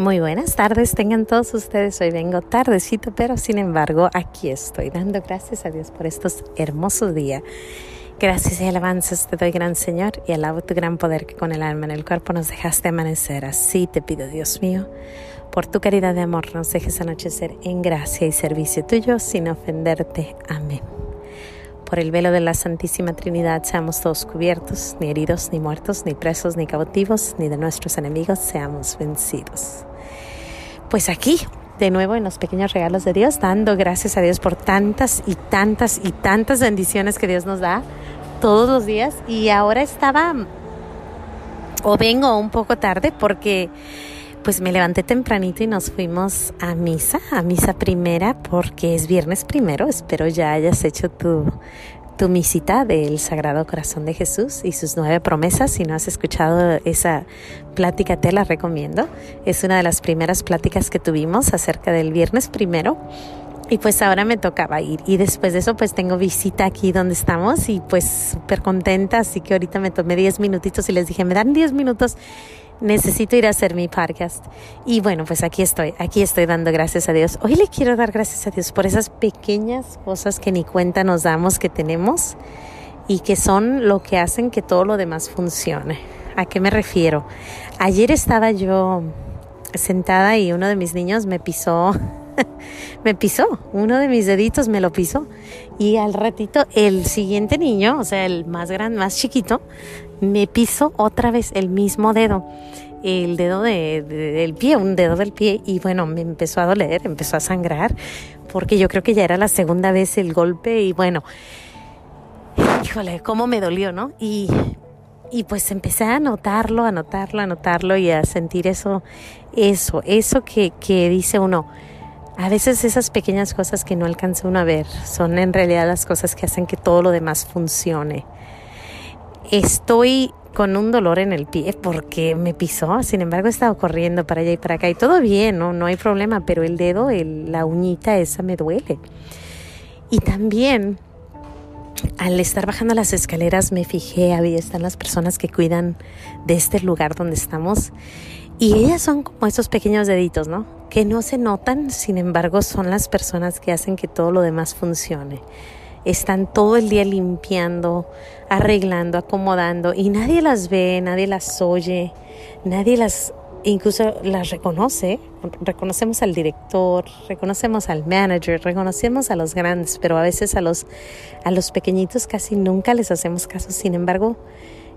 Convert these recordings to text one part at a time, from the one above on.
Muy buenas tardes, tengan todos ustedes. Hoy vengo tardecito, pero sin embargo aquí estoy dando gracias a Dios por estos hermosos días. Gracias y alabanzas te doy, gran Señor, y alabo tu gran poder que con el alma en el cuerpo nos dejaste amanecer. Así te pido, Dios mío, por tu caridad de amor, nos dejes anochecer en gracia y servicio tuyo sin ofenderte. Amén. Por el velo de la Santísima Trinidad seamos todos cubiertos, ni heridos, ni muertos, ni presos, ni cautivos, ni de nuestros enemigos seamos vencidos pues aquí, de nuevo en los pequeños regalos de Dios, dando gracias a Dios por tantas y tantas y tantas bendiciones que Dios nos da todos los días. Y ahora estaba, o vengo un poco tarde porque pues me levanté tempranito y nos fuimos a misa, a misa primera, porque es viernes primero. Espero ya hayas hecho tu, tu misita del Sagrado Corazón de Jesús y sus nueve promesas. Si no has escuchado esa plática, te la recomiendo. Es una de las primeras pláticas que tuvimos acerca del viernes primero. Y pues ahora me tocaba ir. Y después de eso, pues tengo visita aquí donde estamos y pues súper contenta. Así que ahorita me tomé 10 minutitos y les dije, me dan 10 minutos necesito ir a hacer mi podcast. Y bueno, pues aquí estoy, aquí estoy dando gracias a Dios. Hoy le quiero dar gracias a Dios por esas pequeñas cosas que ni cuenta nos damos que tenemos y que son lo que hacen que todo lo demás funcione. ¿A qué me refiero? Ayer estaba yo sentada y uno de mis niños me pisó me pisó, uno de mis deditos me lo pisó. Y al ratito, el siguiente niño, o sea, el más grande, más chiquito, me pisó otra vez el mismo dedo, el dedo de, del pie, un dedo del pie. Y bueno, me empezó a doler, empezó a sangrar, porque yo creo que ya era la segunda vez el golpe. Y bueno, híjole, cómo me dolió, ¿no? Y y pues empecé a notarlo, a notarlo, a notarlo y a sentir eso, eso, eso que, que dice uno, a veces esas pequeñas cosas que no alcanza uno a ver son en realidad las cosas que hacen que todo lo demás funcione. Estoy con un dolor en el pie porque me pisó, sin embargo he estado corriendo para allá y para acá y todo bien, no, no hay problema, pero el dedo, la uñita esa me duele. Y también al estar bajando las escaleras me fijé, había están las personas que cuidan de este lugar donde estamos y ellas son como esos pequeños deditos, ¿no? que no se notan, sin embargo son las personas que hacen que todo lo demás funcione. Están todo el día limpiando, arreglando, acomodando y nadie las ve, nadie las oye, nadie las incluso las reconoce. Reconocemos al director, reconocemos al manager, reconocemos a los grandes, pero a veces a los a los pequeñitos casi nunca les hacemos caso. Sin embargo,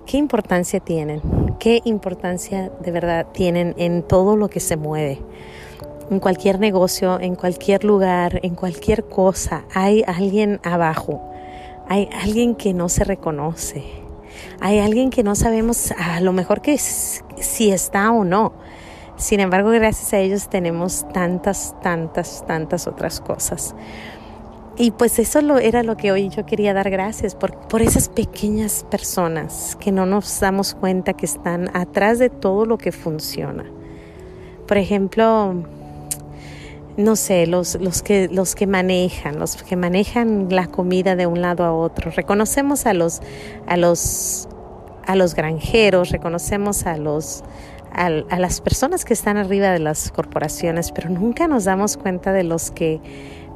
¿qué importancia tienen? ¿Qué importancia de verdad tienen en todo lo que se mueve? en cualquier negocio, en cualquier lugar, en cualquier cosa, hay alguien abajo, hay alguien que no se reconoce, hay alguien que no sabemos a lo mejor que si está o no. Sin embargo, gracias a ellos tenemos tantas, tantas, tantas otras cosas. Y pues eso lo, era lo que hoy yo quería dar gracias por, por esas pequeñas personas que no nos damos cuenta que están atrás de todo lo que funciona. Por ejemplo, no sé, los, los, que, los que manejan, los que manejan la comida de un lado a otro. Reconocemos a los, a los, a los granjeros, reconocemos a los, a, a las personas que están arriba de las corporaciones, pero nunca nos damos cuenta de los que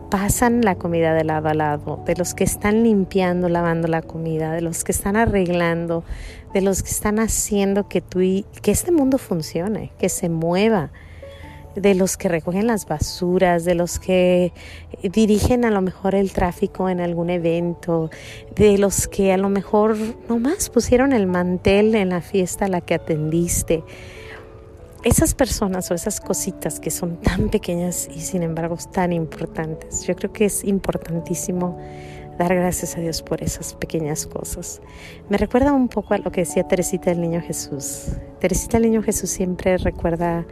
pasan la comida de lado a lado, de los que están limpiando, lavando la comida, de los que están arreglando, de los que están haciendo que, tú que este mundo funcione, que se mueva de los que recogen las basuras, de los que dirigen a lo mejor el tráfico en algún evento, de los que a lo mejor nomás pusieron el mantel en la fiesta a la que atendiste. Esas personas o esas cositas que son tan pequeñas y sin embargo tan importantes. Yo creo que es importantísimo dar gracias a Dios por esas pequeñas cosas. Me recuerda un poco a lo que decía Teresita del Niño Jesús. Teresita del Niño Jesús siempre recuerda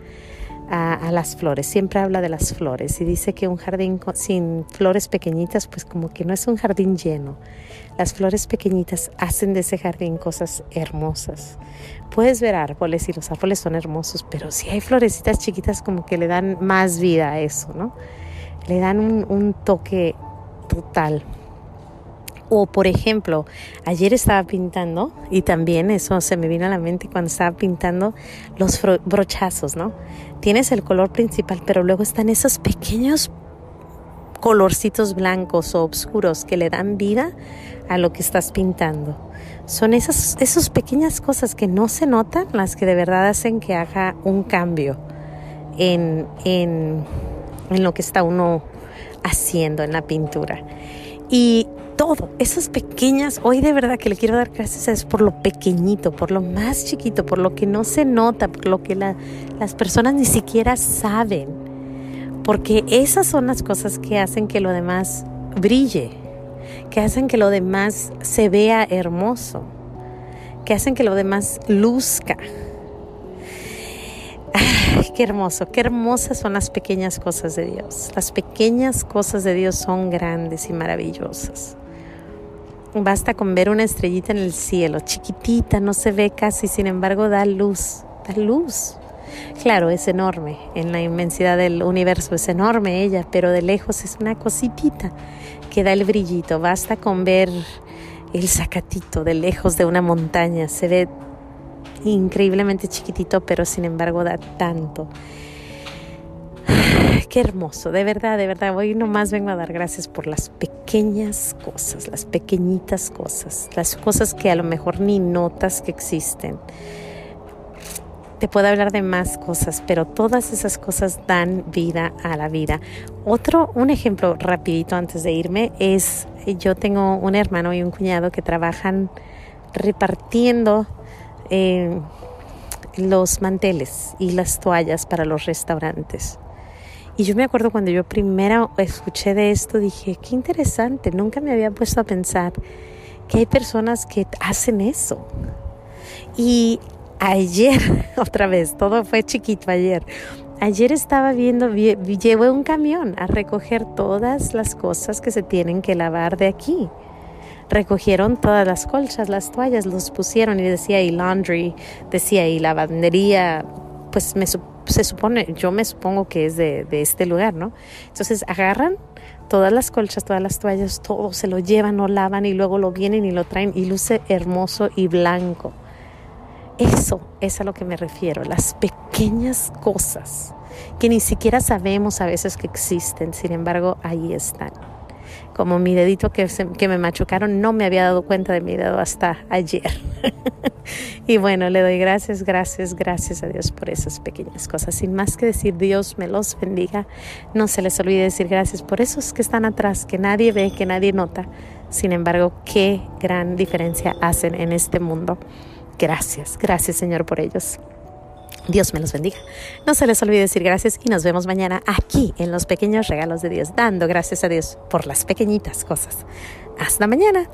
a, las flores, siempre habla de las flores y dice que un jardín sin flores pequeñitas pues como que no es un jardín lleno. Las flores pequeñitas hacen de ese jardín cosas hermosas. Puedes ver árboles y los árboles son hermosos, pero si hay florecitas chiquitas como que le dan más vida a eso, ¿no? Le dan un, toque total. O por ejemplo, ayer estaba pintando y también eso se me vino a la mente cuando estaba pintando los brochazos, ¿no? Tienes el color principal, pero luego están esos pequeños colorcitos blancos o oscuros que le dan vida a lo que estás pintando. Son esas, esas pequeñas cosas que no se notan las que de verdad hacen que haga un cambio en, en, en lo que está uno haciendo en la pintura. Y todo, esas pequeñas, hoy de verdad que le quiero dar gracias es por lo pequeñito, por lo más chiquito, por lo que no se nota, por lo que las personas ni siquiera saben. Porque esas son las cosas que hacen que lo demás brille, que hacen que lo demás se vea hermoso, que hacen que lo demás luzca. Qué hermoso, qué hermosas son las pequeñas cosas de Dios. Las pequeñas cosas de Dios son grandes y maravillosas. Basta con ver una estrellita en el cielo, chiquitita, no se ve casi, sin embargo da luz, da luz. Claro, es enorme, en la inmensidad del universo es enorme ella, pero de lejos es una cositita que da el brillito. Basta con ver el sacatito de lejos de una montaña, se ve increíblemente chiquitito, pero sin embargo da tanto. Qué hermoso, de verdad, de verdad. Hoy nomás vengo a dar gracias por las pequeñas cosas, las pequeñitas cosas, las cosas que a lo mejor ni notas que existen. Te puedo hablar de más cosas, pero todas esas cosas dan vida a la vida. Otro, un ejemplo rapidito antes de irme es, yo tengo un hermano y un cuñado que trabajan repartiendo eh, los manteles y las toallas para los restaurantes. Y yo me acuerdo cuando yo primero escuché de esto, dije, qué interesante, nunca me había puesto a pensar que hay personas que hacen eso. Y ayer, otra vez, todo fue chiquito ayer. Ayer estaba viendo, llevo un camión a recoger todas las cosas que se tienen que lavar de aquí recogieron todas las colchas, las toallas, los pusieron y decía ahí laundry, decía ahí lavandería, pues me, se supone, yo me supongo que es de, de este lugar, ¿no? Entonces agarran todas las colchas, todas las toallas, todo se lo llevan, lo lavan y luego lo vienen y lo traen y luce hermoso y blanco. Eso es a lo que me refiero, las pequeñas cosas que ni siquiera sabemos a veces que existen, sin embargo ahí están como mi dedito que, que me machucaron, no me había dado cuenta de mi dedo hasta ayer. y bueno, le doy gracias, gracias, gracias a Dios por esas pequeñas cosas. Sin más que decir, Dios me los bendiga. No se les olvide decir gracias por esos que están atrás, que nadie ve, que nadie nota. Sin embargo, qué gran diferencia hacen en este mundo. Gracias, gracias Señor por ellos. Dios me los bendiga. No se les olvide decir gracias y nos vemos mañana aquí en los pequeños regalos de Dios, dando gracias a Dios por las pequeñitas cosas. Hasta mañana.